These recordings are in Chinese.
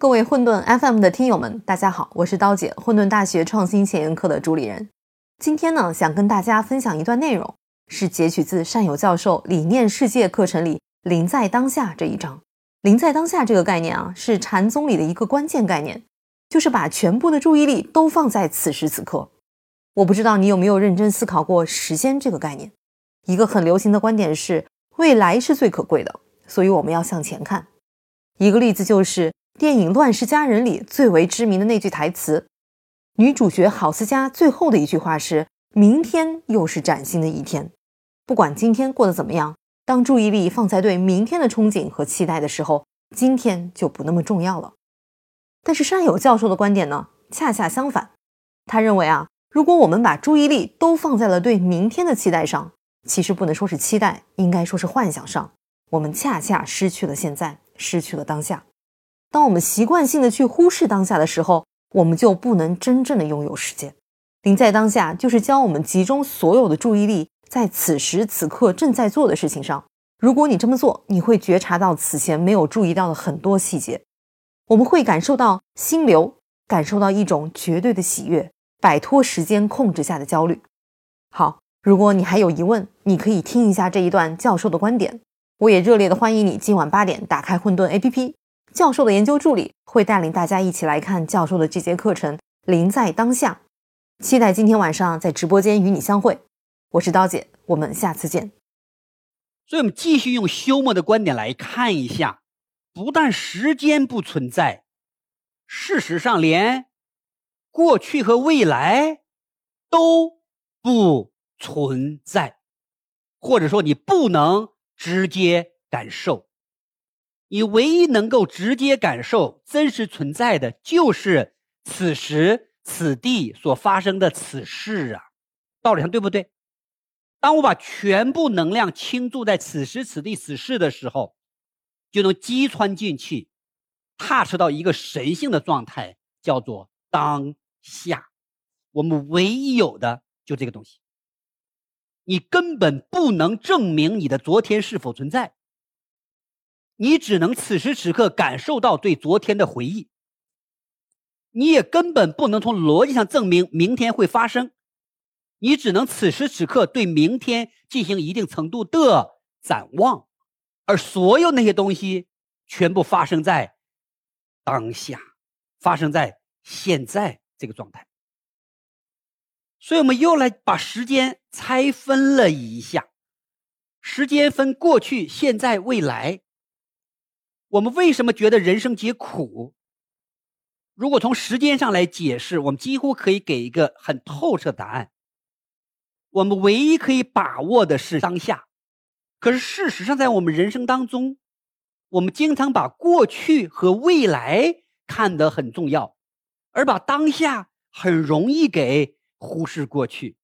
各位混沌 FM 的听友们，大家好，我是刀姐，混沌大学创新前沿课的主理人。今天呢，想跟大家分享一段内容，是截取自善友教授理念世界课程里“临在当下”这一章。临在当下这个概念啊，是禅宗里的一个关键概念，就是把全部的注意力都放在此时此刻。我不知道你有没有认真思考过时间这个概念。一个很流行的观点是，未来是最可贵的，所以我们要向前看。一个例子就是电影《乱世佳人》里最为知名的那句台词，女主角郝思嘉最后的一句话是：“明天又是崭新的一天，不管今天过得怎么样。”当注意力放在对明天的憧憬和期待的时候，今天就不那么重要了。但是山友教授的观点呢，恰恰相反。他认为啊，如果我们把注意力都放在了对明天的期待上，其实不能说是期待，应该说是幻想上，我们恰恰失去了现在，失去了当下。当我们习惯性的去忽视当下的时候，我们就不能真正的拥有时间。临在当下，就是教我们集中所有的注意力。在此时此刻正在做的事情上，如果你这么做，你会觉察到此前没有注意到的很多细节。我们会感受到心流，感受到一种绝对的喜悦，摆脱时间控制下的焦虑。好，如果你还有疑问，你可以听一下这一段教授的观点。我也热烈的欢迎你今晚八点打开混沌 APP，教授的研究助理会带领大家一起来看教授的这节课程《临在当下》。期待今天晚上在直播间与你相会。我是刀姐，我们下次见。所以，我们继续用休谟的观点来看一下，不但时间不存在，事实上连过去和未来都不存在，或者说你不能直接感受，你唯一能够直接感受真实存在的，就是此时此地所发生的此事啊，道理上对不对？当我把全部能量倾注在此时此地此事的时候，就能击穿进去，踏实到一个神性的状态，叫做当下。我们唯一有的就这个东西。你根本不能证明你的昨天是否存在，你只能此时此刻感受到对昨天的回忆。你也根本不能从逻辑上证明明天会发生。你只能此时此刻对明天进行一定程度的展望，而所有那些东西全部发生在当下，发生在现在这个状态。所以，我们又来把时间拆分了一下，时间分过去、现在、未来。我们为什么觉得人生皆苦？如果从时间上来解释，我们几乎可以给一个很透彻答案。我们唯一可以把握的是当下，可是事实上，在我们人生当中，我们经常把过去和未来看得很重要，而把当下很容易给忽视过去，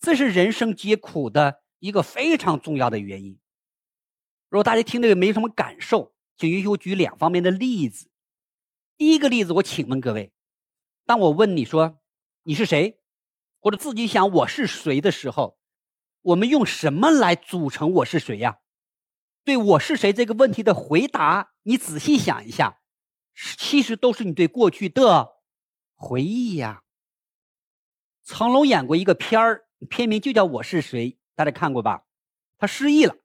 这是人生皆苦的一个非常重要的原因。如果大家听这个没什么感受，请允许我举两方面的例子。第一个例子，我请问各位，当我问你说你是谁？或者自己想我是谁的时候，我们用什么来组成我是谁呀？对我是谁这个问题的回答，你仔细想一下，其实都是你对过去的回忆呀。成龙演过一个片儿，片名就叫《我是谁》，大家看过吧？他失忆了，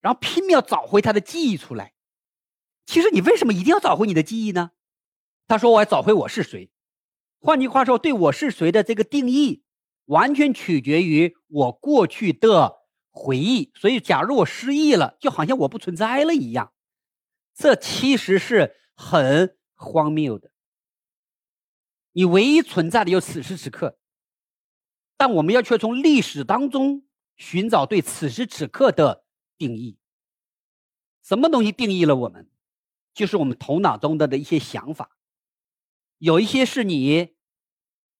然后拼命要找回他的记忆出来。其实你为什么一定要找回你的记忆呢？他说：“我要找回我是谁。”换句话说，对我是谁的这个定义，完全取决于我过去的回忆。所以，假如我失忆了，就好像我不存在了一样，这其实是很荒谬的。你唯一存在的有此时此刻，但我们要却从历史当中寻找对此时此刻的定义。什么东西定义了我们？就是我们头脑中的的一些想法。有一些是你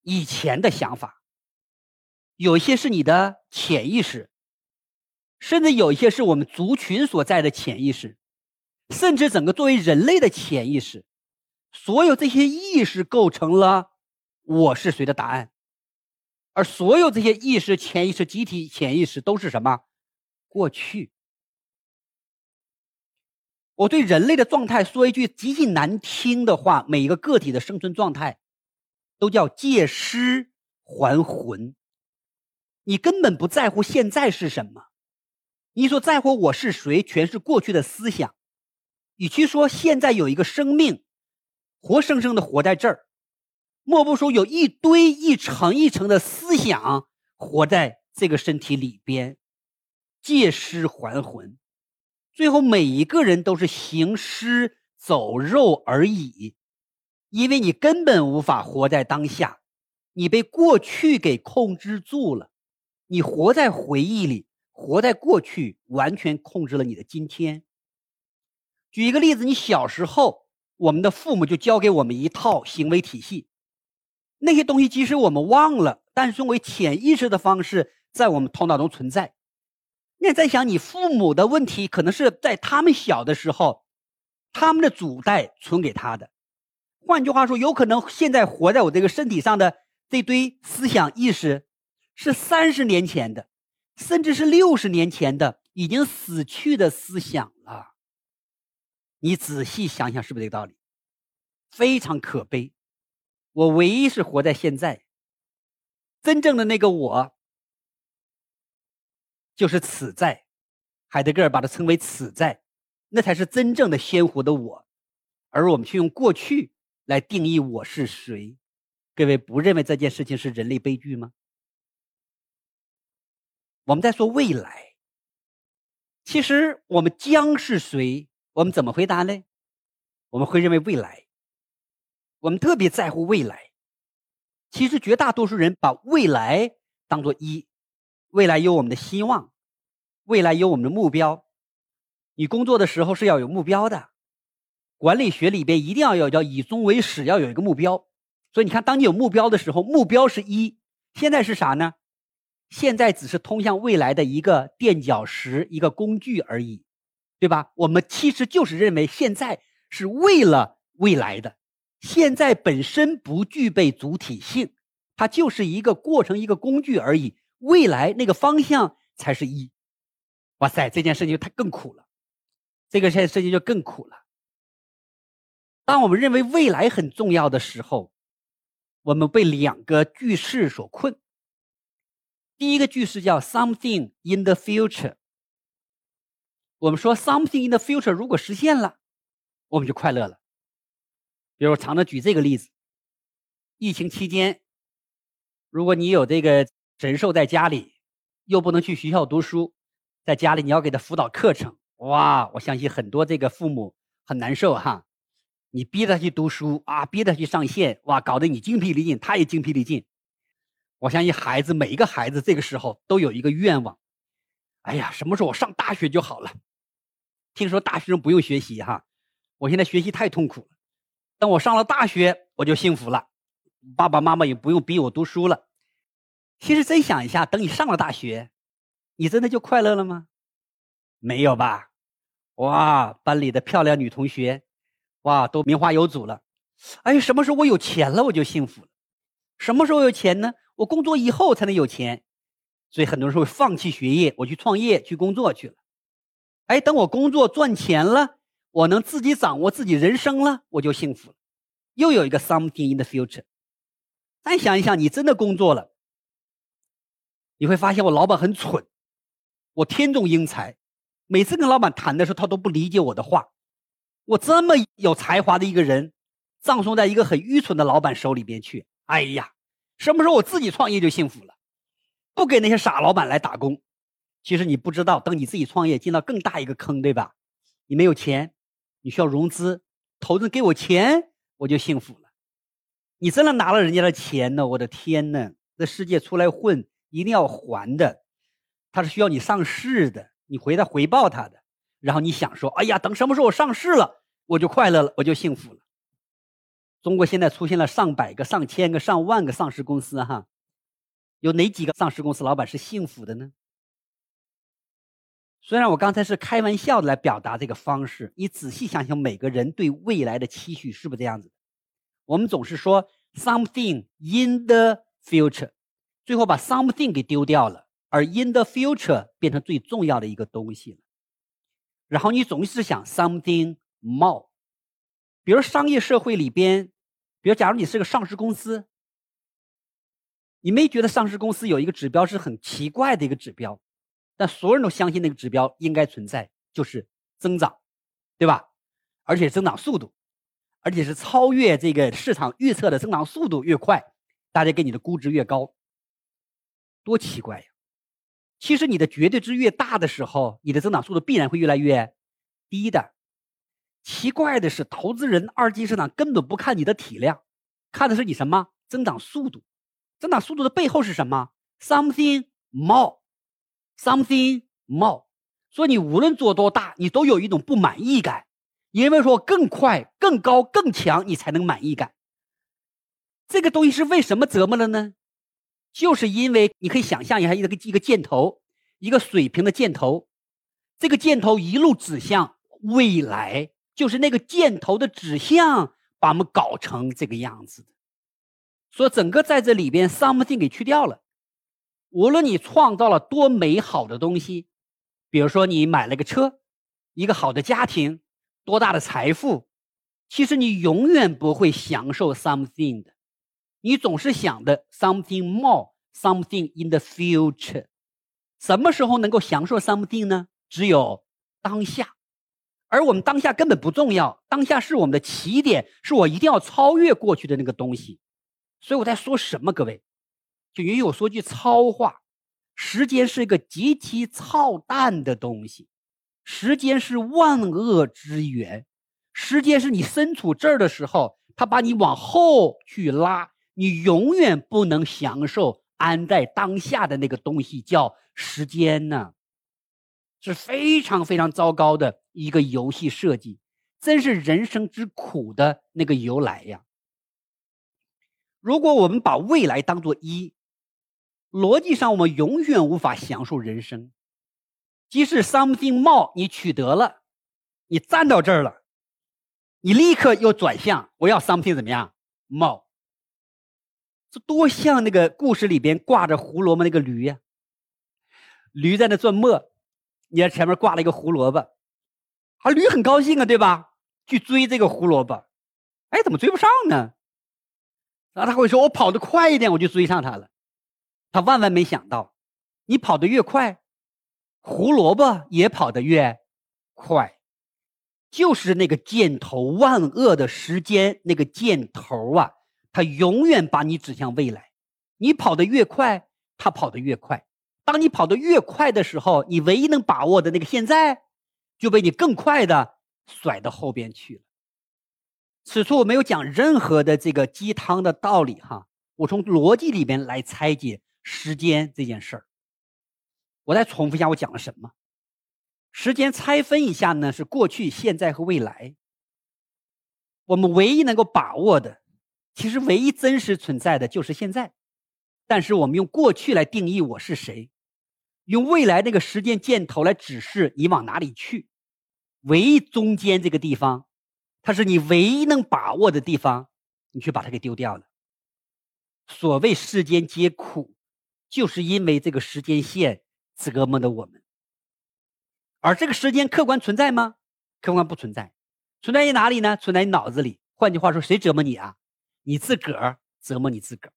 以前的想法，有一些是你的潜意识，甚至有一些是我们族群所在的潜意识，甚至整个作为人类的潜意识，所有这些意识构成了我是谁的答案。而所有这些意识、潜意识、集体潜意识都是什么？过去。我对人类的状态说一句极其难听的话：每一个个体的生存状态，都叫借尸还魂。你根本不在乎现在是什么，你所在乎我是谁，全是过去的思想。与其说现在有一个生命，活生生的活在这儿，莫不说有一堆一层一层的思想活在这个身体里边，借尸还魂。最后，每一个人都是行尸走肉而已，因为你根本无法活在当下，你被过去给控制住了，你活在回忆里，活在过去，完全控制了你的今天。举一个例子，你小时候，我们的父母就教给我们一套行为体系，那些东西即使我们忘了，但是作为潜意识的方式，在我们头脑中存在。那在想，你父母的问题可能是在他们小的时候，他们的祖代存给他的。换句话说，有可能现在活在我这个身体上的这堆思想意识，是三十年前的，甚至是六十年前的已经死去的思想。你仔细想想，是不是这个道理？非常可悲。我唯一是活在现在，真正的那个我。就是此在，海德格尔把它称为此在，那才是真正的鲜活的我，而我们却用过去来定义我是谁。各位不认为这件事情是人类悲剧吗？我们在说未来，其实我们将是谁？我们怎么回答呢？我们会认为未来，我们特别在乎未来。其实绝大多数人把未来当做一。未来有我们的希望，未来有我们的目标。你工作的时候是要有目标的，管理学里边一定要有叫以终为始，要有一个目标。所以你看，当你有目标的时候，目标是一。现在是啥呢？现在只是通向未来的一个垫脚石，一个工具而已，对吧？我们其实就是认为现在是为了未来的，现在本身不具备主体性，它就是一个过程，一个工具而已。未来那个方向才是一，哇塞，这件事情它更苦了，这个现在事情就更苦了。当我们认为未来很重要的时候，我们被两个句式所困。第一个句式叫 “something in the future”，我们说 “something in the future” 如果实现了，我们就快乐了。比如常常举这个例子：疫情期间，如果你有这个。神兽在家里，又不能去学校读书，在家里你要给他辅导课程，哇！我相信很多这个父母很难受哈。你逼他去读书啊，逼他去上线，哇，搞得你精疲力尽，他也精疲力尽。我相信孩子每一个孩子这个时候都有一个愿望，哎呀，什么时候我上大学就好了？听说大学生不用学习哈，我现在学习太痛苦了，等我上了大学我就幸福了，爸爸妈妈也不用逼我读书了。其实真想一下，等你上了大学，你真的就快乐了吗？没有吧？哇，班里的漂亮女同学，哇，都名花有主了。哎，什么时候我有钱了，我就幸福了。什么时候有钱呢？我工作以后才能有钱。所以很多人说放弃学业，我去创业去工作去了。哎，等我工作赚钱了，我能自己掌握自己人生了，我就幸福了。又有一个 something in the future。再想一想，你真的工作了。你会发现我老板很蠢，我天纵英才，每次跟老板谈的时候，他都不理解我的话。我这么有才华的一个人，葬送在一个很愚蠢的老板手里边去。哎呀，什么时候我自己创业就幸福了，不给那些傻老板来打工。其实你不知道，等你自己创业，进到更大一个坑，对吧？你没有钱，你需要融资，投资给我钱，我就幸福了。你真的拿了人家的钱呢？我的天呐，这世界出来混。一定要还的，他是需要你上市的，你回来回报他的。然后你想说：“哎呀，等什么时候我上市了，我就快乐了，我就幸福了。”中国现在出现了上百个、上千个、上万个上市公司，哈，有哪几个上市公司老板是幸福的呢？虽然我刚才是开玩笑的来表达这个方式，你仔细想想，每个人对未来的期许是不是这样子？我们总是说 “something in the future”。最后把 something 给丢掉了，而 in the future 变成最重要的一个东西了。然后你总是想 something more，比如商业社会里边，比如假如你是个上市公司，你没觉得上市公司有一个指标是很奇怪的一个指标，但所有人都相信那个指标应该存在，就是增长，对吧？而且增长速度，而且是超越这个市场预测的增长速度越快，大家给你的估值越高。多奇怪呀！其实你的绝对值越大的时候，你的增长速度必然会越来越低的。奇怪的是，投资人二级市场根本不看你的体量，看的是你什么增长速度。增长速度的背后是什么？Something more something more。所以你无论做多大，你都有一种不满意感，因为说更快、更高、更强，你才能满意感。这个东西是为什么折磨了呢？就是因为你可以想象一下，一个一个箭头，一个水平的箭头，这个箭头一路指向未来，就是那个箭头的指向把我们搞成这个样子的。所以整个在这里边，something 给去掉了。无论你创造了多美好的东西，比如说你买了个车，一个好的家庭，多大的财富，其实你永远不会享受 something 的。你总是想的 something more，something in the future，什么时候能够享受 something 呢？只有当下，而我们当下根本不重要，当下是我们的起点，是我一定要超越过去的那个东西。所以我在说什么？各位，就允许我说句糙话：时间是一个极其操蛋的东西，时间是万恶之源，时间是你身处这儿的时候，它把你往后去拉。你永远不能享受安在当下的那个东西，叫时间呢，是非常非常糟糕的一个游戏设计，真是人生之苦的那个由来呀。如果我们把未来当做一，逻辑上我们永远无法享受人生。即使 something more 你取得了，你站到这儿了，你立刻又转向，我要 something 怎么样 more。这多像那个故事里边挂着胡萝卜那个驴呀！驴在那转磨，你看前面挂了一个胡萝卜，啊，驴很高兴啊，对吧？去追这个胡萝卜，哎，怎么追不上呢？然后他会说：“我跑得快一点，我就追上他了。”他万万没想到，你跑得越快，胡萝卜也跑得越快，就是那个箭头万恶的时间，那个箭头啊！他永远把你指向未来，你跑得越快，他跑得越快。当你跑得越快的时候，你唯一能把握的那个现在，就被你更快的甩到后边去了。此处我没有讲任何的这个鸡汤的道理哈，我从逻辑里边来拆解时间这件事儿。我再重复一下我讲了什么，时间拆分一下呢，是过去、现在和未来。我们唯一能够把握的。其实唯一真实存在的就是现在，但是我们用过去来定义我是谁，用未来那个时间箭头来指示你往哪里去，唯一中间这个地方，它是你唯一能把握的地方，你却把它给丢掉了。所谓世间皆苦，就是因为这个时间线折磨的我们。而这个时间客观存在吗？客观不存在，存在于哪里呢？存在于脑子里。换句话说，谁折磨你啊？你自个儿折磨你自个儿。